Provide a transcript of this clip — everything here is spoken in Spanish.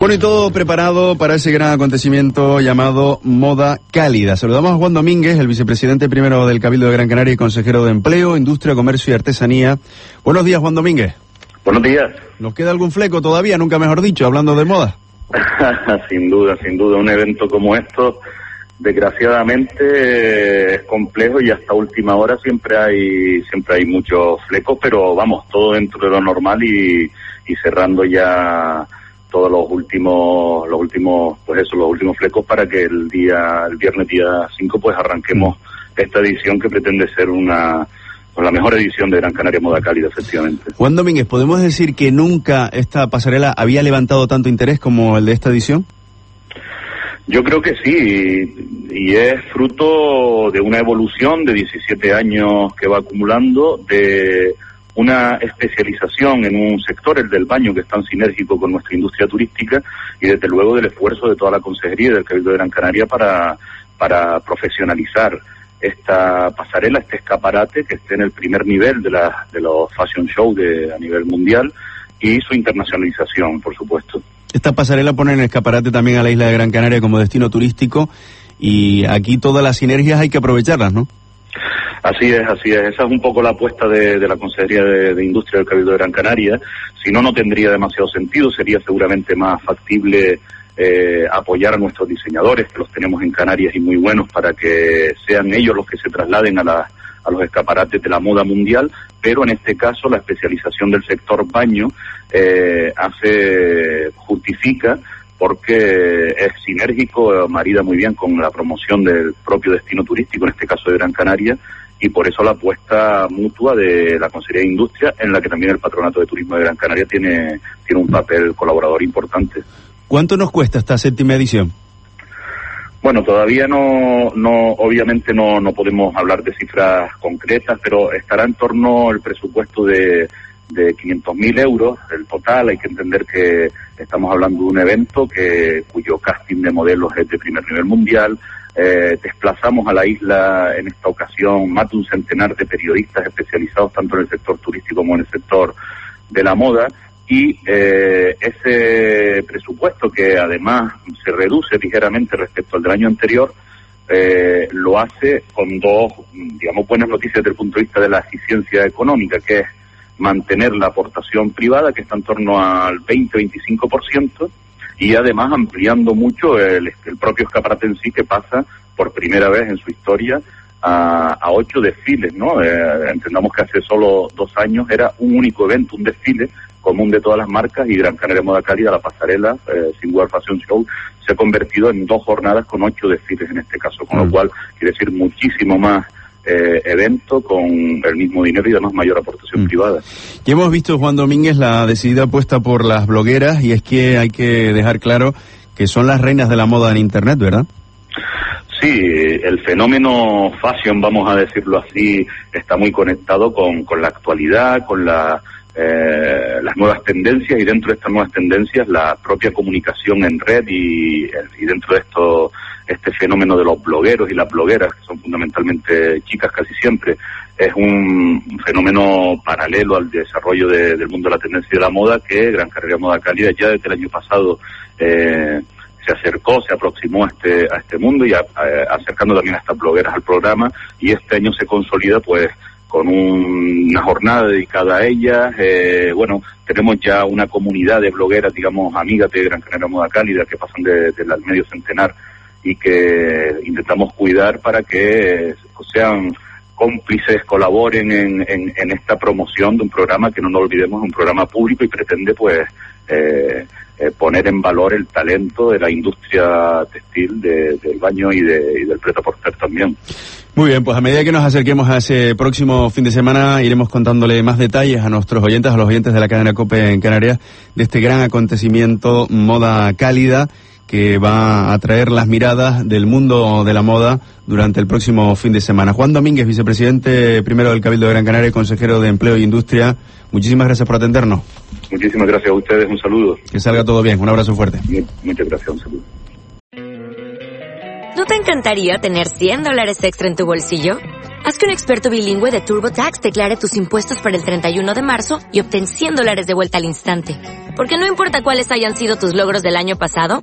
Bueno, y todo preparado para ese gran acontecimiento llamado Moda Cálida. Saludamos a Juan Domínguez, el vicepresidente primero del Cabildo de Gran Canaria y consejero de Empleo, Industria, Comercio y Artesanía. Buenos días, Juan Domínguez. Buenos días. ¿Nos queda algún fleco todavía, nunca mejor dicho, hablando de moda? sin duda, sin duda. Un evento como esto, desgraciadamente, es complejo y hasta última hora siempre hay, siempre hay muchos flecos, pero vamos, todo dentro de lo normal y, y cerrando ya todos los últimos, los últimos, pues eso, los últimos flecos para que el día, el viernes día 5 pues arranquemos esta edición que pretende ser una, pues la mejor edición de Gran Canaria Moda Cálida, efectivamente. Juan Domínguez, ¿podemos decir que nunca esta pasarela había levantado tanto interés como el de esta edición? Yo creo que sí, y es fruto de una evolución de 17 años que va acumulando, de una especialización en un sector, el del baño, que es tan sinérgico con nuestra industria turística y desde luego del esfuerzo de toda la Consejería y del Cabildo de Gran Canaria para, para profesionalizar esta pasarela, este escaparate que esté en el primer nivel de, la, de los fashion shows a nivel mundial y su internacionalización, por supuesto. Esta pasarela pone en escaparate también a la isla de Gran Canaria como destino turístico y aquí todas las sinergias hay que aprovecharlas, ¿no? Así es, así es. Esa es un poco la apuesta de, la Consejería de, Industria del Cabildo de Gran Canaria. Si no, no tendría demasiado sentido. Sería seguramente más factible eh, apoyar a nuestros diseñadores, que los tenemos en Canarias y muy buenos, para que sean ellos los que se trasladen a, a los escaparates de la moda mundial. Pero en este caso, la especialización del sector baño eh, hace justifica porque es sinérgico, marida muy bien con la promoción del propio destino turístico, en este caso de Gran Canaria, y por eso la apuesta mutua de la Consejería de Industria, en la que también el Patronato de Turismo de Gran Canaria tiene, tiene un papel colaborador importante. ¿Cuánto nos cuesta esta séptima edición? Bueno, todavía no, no obviamente no, no podemos hablar de cifras concretas, pero estará en torno el presupuesto de, de 500.000 euros el total. Hay que entender que estamos hablando de un evento que cuyo casting de modelos es de primer nivel mundial, eh, desplazamos a la isla en esta ocasión más de un centenar de periodistas especializados tanto en el sector turístico como en el sector de la moda y eh, ese presupuesto que además se reduce ligeramente respecto al del año anterior eh, lo hace con dos, digamos, buenas noticias desde el punto de vista de la eficiencia económica, que es mantener la aportación privada, que está en torno al 20-25%, y además ampliando mucho el, propio escaparate en sí que pasa por primera vez en su historia a, ocho desfiles, ¿no? Eh, entendamos que hace solo dos años era un único evento, un desfile común de todas las marcas y Gran Canaria Moda Cálida, la pasarela eh, Singular Fashion Show, se ha convertido en dos jornadas con ocho desfiles en este caso, con lo mm. cual quiere decir muchísimo más eh, evento con el mismo dinero y además mayor aportación mm. privada. Y hemos visto, Juan Domínguez, la decidida apuesta por las blogueras y es que hay que dejar claro que son las reinas de la moda en Internet, ¿verdad? Sí, el fenómeno fashion, vamos a decirlo así, está muy conectado con, con la actualidad, con la, eh, las nuevas tendencias y dentro de estas nuevas tendencias la propia comunicación en red y, y dentro de esto este fenómeno de los blogueros y las blogueras, que son fundamentalmente chicas casi siempre, es un, fenómeno paralelo al desarrollo del mundo de la tendencia de la moda que Gran Carrera Moda Cálida ya desde el año pasado eh, se acercó, se aproximó a este, a este mundo y acercando también a estas blogueras al programa y este año se consolida pues con una jornada dedicada a ellas. Eh, bueno, tenemos ya una comunidad de blogueras, digamos, amigas de Gran Canaria Moda Cálida que pasan del de, medio centenar y que intentamos cuidar para que sean cómplices colaboren en, en, esta promoción de un programa que no nos olvidemos es un programa público y pretende pues eh, eh, poner en valor el talento de la industria textil del baño y, de, y del preto porter también. Muy bien, pues a medida que nos acerquemos a ese próximo fin de semana iremos contándole más detalles a nuestros oyentes, a los oyentes de la cadena COPE en Canarias, de este gran acontecimiento Moda Cálida que va a traer las miradas del mundo de la moda durante el próximo fin de semana. Juan Domínguez, vicepresidente primero del Cabildo de Gran Canaria y consejero de Empleo e Industria, muchísimas gracias por atendernos. Muchísimas gracias a ustedes, un saludo. Que salga todo bien, un abrazo fuerte. Muchas gracias, un saludo. ¿No te encantaría tener 100 dólares extra en tu bolsillo? Haz que un experto bilingüe de TurboTax declare tus impuestos para el 31 de marzo y obtén 100 dólares de vuelta al instante. Porque no importa cuáles hayan sido tus logros del año pasado,